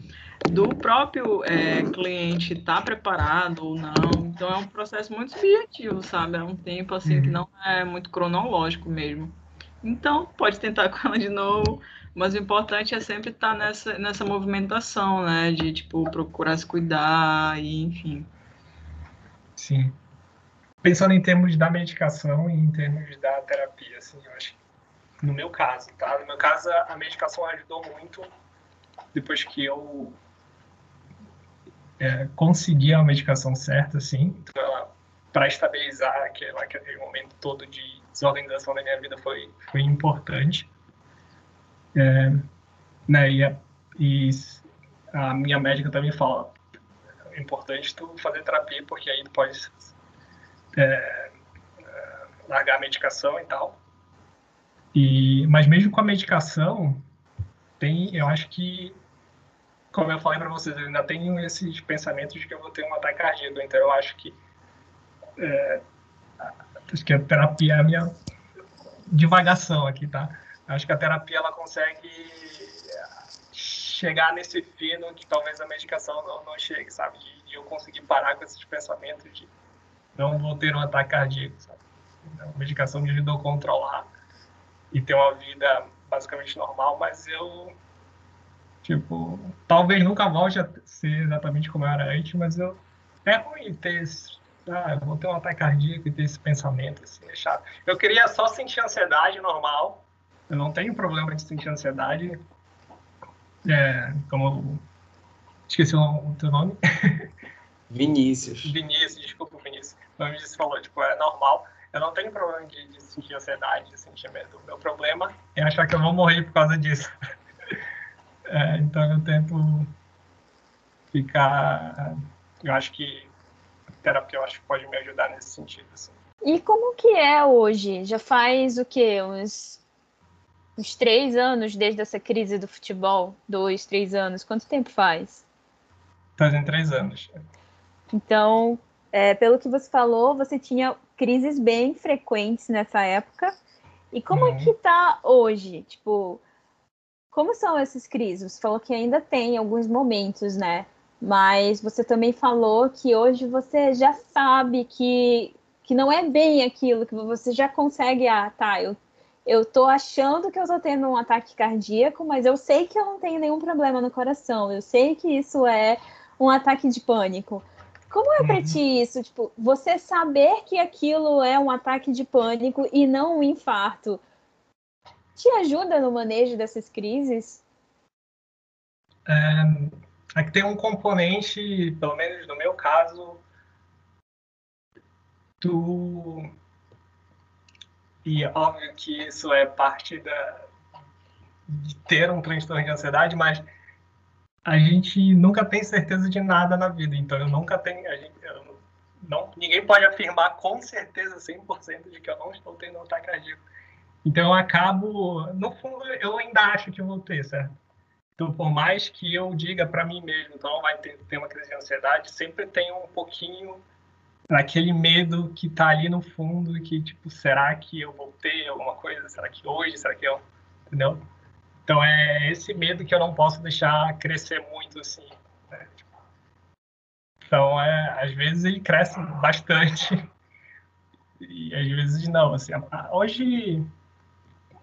do próprio é, cliente estar tá preparado ou não. Então é um processo muito subjetivo, sabe? É um tempo assim que uhum. não é muito cronológico mesmo. Então, pode tentar com ela de novo, mas o importante é sempre estar nessa, nessa movimentação, né? De, tipo, procurar se cuidar e, enfim. Sim. Pensando em termos da medicação e em termos da terapia, assim, eu acho que no meu caso, tá? No meu caso, a medicação ajudou muito depois que eu é, consegui a medicação certa, assim, então, para estabilizar aquele, aquele momento todo de desorganização da minha vida foi, foi importante. É, né, e, a, e a minha médica também fala é importante tu fazer terapia porque aí tu pode é, é, largar a medicação e tal. E, mas mesmo com a medicação, tem, eu acho que, como eu falei para vocês, eu ainda tenho esses pensamentos de que eu vou ter um ataque cardíaco. Então eu acho que é, Acho que a terapia é a minha divagação aqui, tá? Acho que a terapia ela consegue chegar nesse fino que talvez a medicação não, não chegue, sabe? De, de, eu conseguir parar com esses pensamentos de não vou ter um ataque cardíaco, sabe? Então, a medicação me ajudou a controlar e ter uma vida basicamente normal, mas eu, tipo, talvez nunca volte a ser exatamente como eu era antes, mas eu é ruim ter ah, eu vou ter um ataque cardíaco e ter esse pensamento, assim, é chato. Eu queria só sentir ansiedade normal. Eu não tenho problema de sentir ansiedade. É, como. Esqueci o teu nome. Vinícius. Vinícius, desculpa, Vinícius. O Vinícius falou, tipo, é normal. Eu não tenho problema de, de sentir ansiedade, de sentir medo. O meu problema é achar que eu vou morrer por causa disso. É, então eu tento ficar. Eu acho que a terapia eu acho que pode me ajudar nesse sentido. Assim. E como que é hoje? Já faz o quê? Uns, uns três anos desde essa crise do futebol? Dois, três anos? Quanto tempo faz? Fazem três anos. Então, é, pelo que você falou, você tinha crises bem frequentes nessa época. E como uhum. é que tá hoje? Tipo, como são essas crises? Você falou que ainda tem alguns momentos, né? Mas você também falou que hoje você já sabe que, que não é bem aquilo, que você já consegue, ah, tá, eu, eu tô achando que eu tô tendo um ataque cardíaco, mas eu sei que eu não tenho nenhum problema no coração, eu sei que isso é um ataque de pânico. Como é para uhum. ti isso? Tipo, você saber que aquilo é um ataque de pânico e não um infarto, te ajuda no manejo dessas crises? É, é que tem um componente, pelo menos no meu caso, tu e óbvio que isso é parte da de ter um transtorno de ansiedade, mas a gente nunca tem certeza de nada na vida, então eu nunca tenho. A gente, não, ninguém pode afirmar com certeza 100% de que eu não estou tendo um ataque cardíaco. Então eu acabo. No fundo, eu ainda acho que vou ter, certo? Então, por mais que eu diga para mim mesmo, então vai ter, ter uma crise de ansiedade, sempre tem um pouquinho aquele medo que está ali no fundo, que tipo, será que eu vou ter alguma coisa? Será que hoje? Será que eu. Entendeu? Então é esse medo que eu não posso deixar crescer muito assim. Né? Então é, às vezes ele cresce bastante e às vezes não. Assim, hoje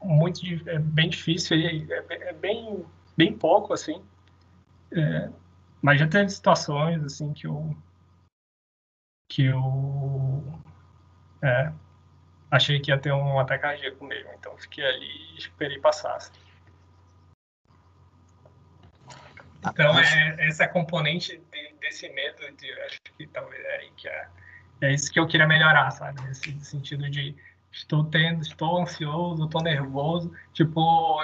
muito é bem difícil, é, é bem bem pouco assim. É, mas já teve situações assim que eu que eu é, achei que ia ter um ataque cardíaco mesmo, então fiquei ali e esperei passar. Assim. Então, é, essa componente de, desse medo, de, acho que talvez é que é, é isso que eu queria melhorar, sabe? Nesse sentido de estou tendo, estou ansioso, estou nervoso, tipo,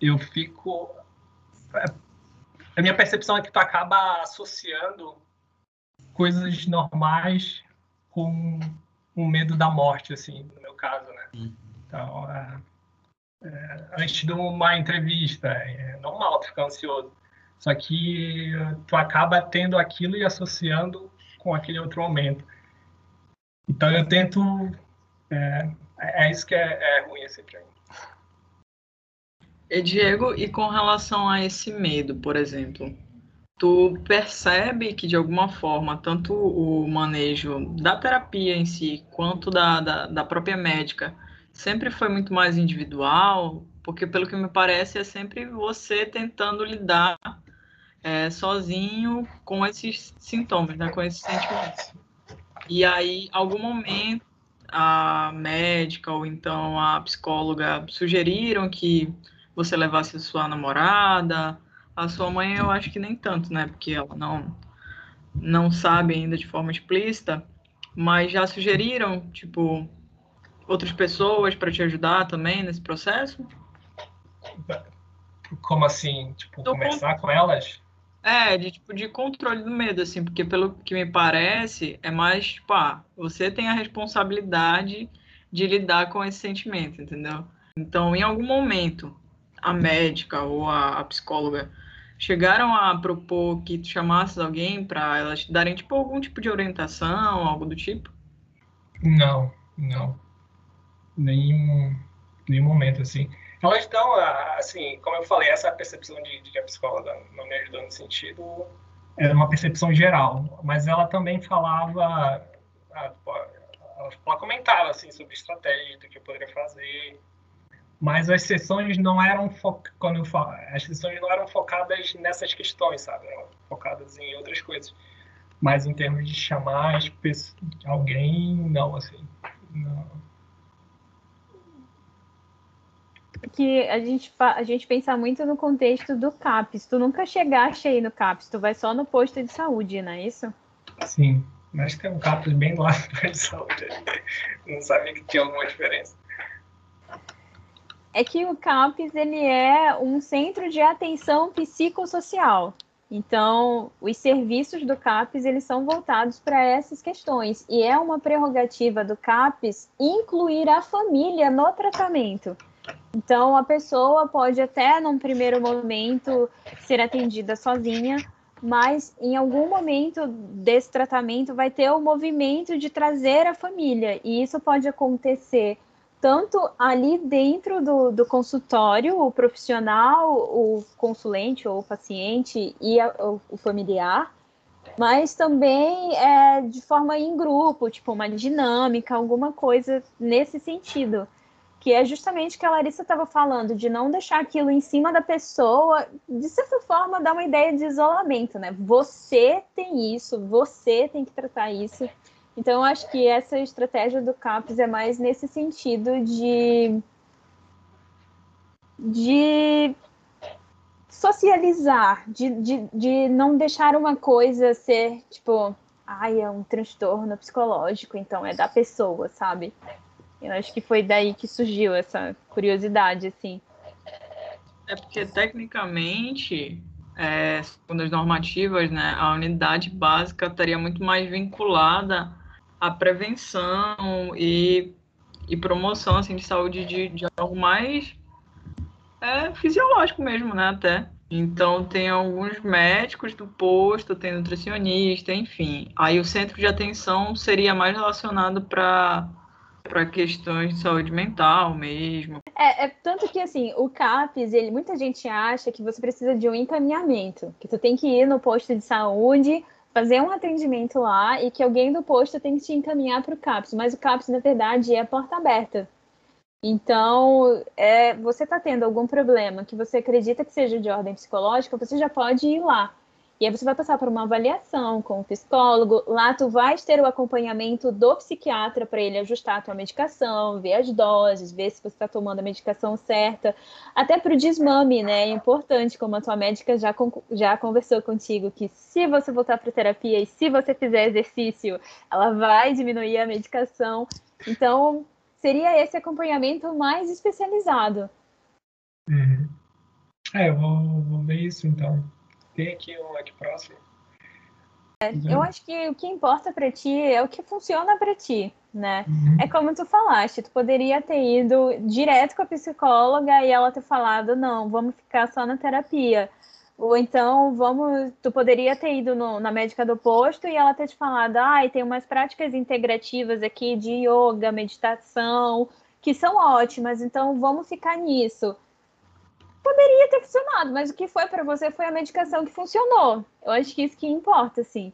eu fico. É, a minha percepção é que tu acaba associando coisas normais com o medo da morte, assim, no meu caso, né? Hum. Então, é, antes de uma entrevista. É normal ficar ansioso. Só que tu acaba tendo aquilo e associando com aquele outro momento. Então eu tento. É, é isso que é, é ruim esse treino. E Diego, e com relação a esse medo, por exemplo, tu percebe que de alguma forma tanto o manejo da terapia em si quanto da, da, da própria médica sempre foi muito mais individual, porque pelo que me parece é sempre você tentando lidar é, sozinho com esses sintomas, né, com esses sentimentos. E aí, algum momento, a médica ou então a psicóloga sugeriram que você levasse a sua namorada, a sua mãe eu acho que nem tanto, né, porque ela não não sabe ainda de forma explícita, mas já sugeriram, tipo, outras pessoas para te ajudar também nesse processo? Como assim? Tipo, Tô conversar com... com elas? É, de tipo de controle do medo, assim, porque pelo que me parece, é mais, tipo, ah, você tem a responsabilidade de lidar com esse sentimento, entendeu? Então, em algum momento, a médica ou a, a psicóloga chegaram a propor que tu chamasses alguém para elas te darem, tipo, algum tipo de orientação, algo do tipo? Não, não nenhum, nenhum momento, assim. Elas estão, assim, como eu falei, essa percepção de, de que a psicóloga não me ajudou no sentido era uma percepção geral, mas ela também falava, ela comentava, assim, sobre estratégia, do que eu poderia fazer, mas as sessões não eram quando eu falo, as sessões não eram focadas nessas questões, sabe? Eram focadas em outras coisas. Mas em termos de chamar alguém, não, assim, não que a gente, a gente pensa muito no contexto do CAPS. Tu nunca chegaste aí no CAPS, tu vai só no posto de saúde, não é isso? Sim, mas tem um CAPS bem lá no posto de saúde. Não sabia que tinha alguma diferença. é que o CAPES ele é um centro de atenção psicossocial. Então, os serviços do CAPES eles são voltados para essas questões e é uma prerrogativa do CAPES incluir a família no tratamento. Então, a pessoa pode até, num primeiro momento, ser atendida sozinha, mas em algum momento desse tratamento vai ter o movimento de trazer a família, e isso pode acontecer tanto ali dentro do, do consultório, o profissional, o consulente ou o paciente e a, o, o, familiar, mas também é, de forma em grupo, tipo uma dinâmica, alguma coisa nesse sentido que é justamente que a Larissa estava falando, de não deixar aquilo em cima da pessoa, de certa forma, dar uma ideia de isolamento, né? Você tem isso, você tem que tratar isso. Então, eu acho que essa estratégia do CAPS é mais nesse sentido de. de socializar, de, de, de não deixar uma coisa ser, tipo, ai, é um transtorno psicológico, então é da pessoa, sabe? Eu acho que foi daí que surgiu essa curiosidade, assim. É porque, tecnicamente, é, segundo as normativas, né, a unidade básica estaria muito mais vinculada à prevenção e, e promoção assim, de saúde de, de algo mais é, fisiológico mesmo, né, até. Então, tem alguns médicos do posto, tem nutricionista, enfim. Aí o centro de atenção seria mais relacionado para para questões de saúde mental mesmo. É, é, tanto que assim, o CAPES, ele, muita gente acha que você precisa de um encaminhamento, que tu tem que ir no posto de saúde, fazer um atendimento lá e que alguém do posto tem que te encaminhar para o CAPES, mas o CAPES, na verdade, é porta aberta. Então, é, você está tendo algum problema que você acredita que seja de ordem psicológica, você já pode ir lá. E aí você vai passar por uma avaliação com o psicólogo. Lá tu vais ter o acompanhamento do psiquiatra para ele ajustar a tua medicação, ver as doses, ver se você está tomando a medicação certa. Até para o desmame, né? É importante, como a tua médica já, já conversou contigo, que se você voltar para terapia e se você fizer exercício, ela vai diminuir a medicação. Então, seria esse acompanhamento mais especializado. Uhum. É, eu vou, vou ver isso então tem aqui um aqui próximo. É, eu acho que o que importa para ti é o que funciona para ti, né? Uhum. É como tu falaste, tu poderia ter ido direto com a psicóloga e ela ter falado, não, vamos ficar só na terapia. Ou então, vamos, tu poderia ter ido no, na médica do posto e ela ter te falado, ah, tem umas práticas integrativas aqui de yoga, meditação, que são ótimas, então vamos ficar nisso poderia ter funcionado, mas o que foi para você foi a medicação que funcionou. Eu acho que isso que importa, assim.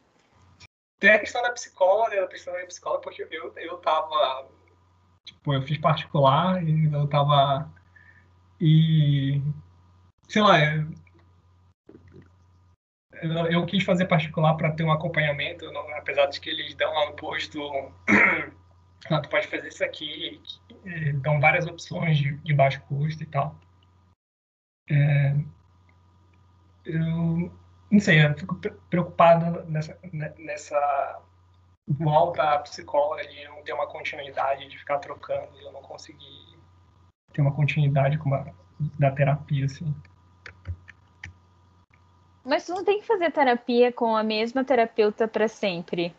Tem a questão da psicóloga, a questão da psicóloga, porque eu, eu tava. Tipo, eu fiz particular e eu tava. E. Sei lá, eu, eu quis fazer particular para ter um acompanhamento, não, apesar de que eles dão lá no posto. ah, tu pode fazer isso aqui, dão várias opções de, de baixo custo e tal. É, eu não sei, eu fico preocupado nessa, né, nessa volta psicóloga de não ter uma continuidade, de ficar trocando e eu não conseguir ter uma continuidade com uma, da terapia, assim. Mas tu não tem que fazer terapia com a mesma terapeuta para sempre.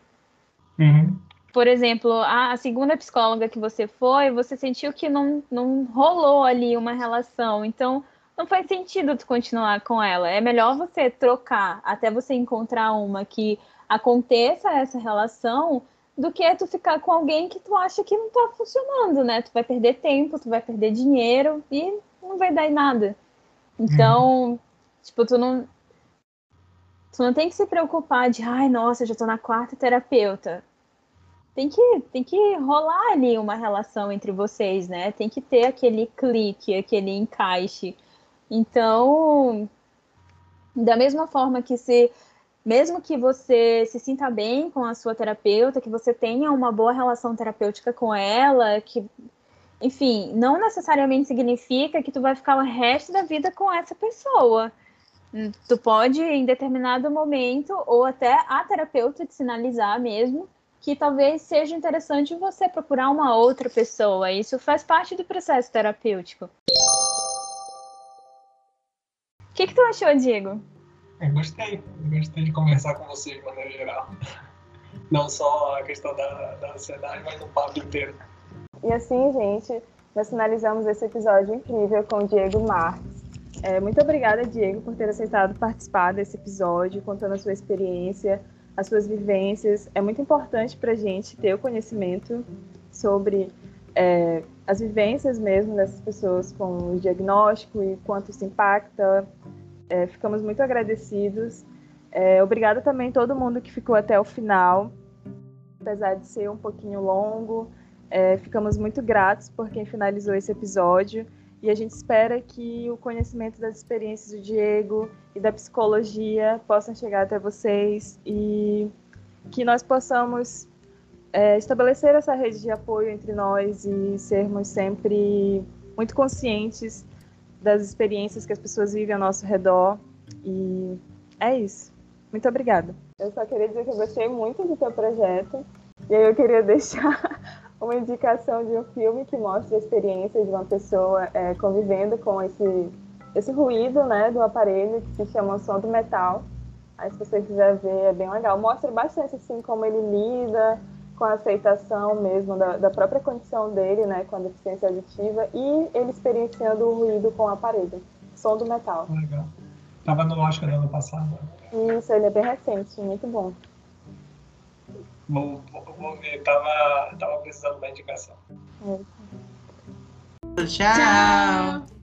Uhum. Por exemplo, a, a, segunda psicóloga que você foi, você sentiu que não, não rolou ali uma relação. Então, não faz sentido tu continuar com ela. É melhor você trocar até você encontrar uma que aconteça essa relação do que tu ficar com alguém que tu acha que não tá funcionando, né? Tu vai perder tempo, tu vai perder dinheiro e não vai dar em nada. Então, uhum. tipo, tu não tu não tem que se preocupar de, ai, nossa, já tô na quarta terapeuta. Tem que, tem que rolar ali uma relação entre vocês, né? Tem que ter aquele clique, aquele encaixe. Então, da mesma forma que se mesmo que você se sinta bem com a sua terapeuta, que você tenha uma boa relação terapêutica com ela, que enfim, não necessariamente significa que tu vai ficar o resto da vida com essa pessoa. Tu pode, em determinado momento, ou até a terapeuta te sinalizar mesmo, que talvez seja interessante você procurar uma outra pessoa. Isso faz parte do processo terapêutico. Que, que tu achou, Diego? Eu gostei, eu gostei de conversar com você de maneira geral. Não só a questão da, da ansiedade, mas no papo inteiro. E assim, gente, nós finalizamos esse episódio incrível com o Diego Marques. É, muito obrigada, Diego, por ter aceitado participar desse episódio, contando a sua experiência, as suas vivências. É muito importante para a gente ter o conhecimento sobre é, as vivências mesmo dessas pessoas com o diagnóstico e quanto isso impacta. É, ficamos muito agradecidos. É, obrigada também a todo mundo que ficou até o final, apesar de ser um pouquinho longo. É, ficamos muito gratos por quem finalizou esse episódio e a gente espera que o conhecimento das experiências do Diego e da psicologia possam chegar até vocês e que nós possamos é, estabelecer essa rede de apoio entre nós e sermos sempre muito conscientes das experiências que as pessoas vivem ao nosso redor. E é isso. Muito obrigada. Eu só queria dizer que eu gostei muito do teu projeto. E aí eu queria deixar uma indicação de um filme que mostra a experiência de uma pessoa é, convivendo com esse, esse ruído né, do aparelho que se chama Som do Metal. Aí se você quiser ver, é bem legal. Mostra bastante assim como ele lida com a aceitação mesmo da, da própria condição dele, né, com a deficiência auditiva e ele experienciando o ruído com o aparelho. Som do metal. Legal. Tava no Oscar do ano passado. Isso, ele é bem recente, muito bom. Vou, vou ver, tava, tava precisando da indicação. Tchau. Tchau.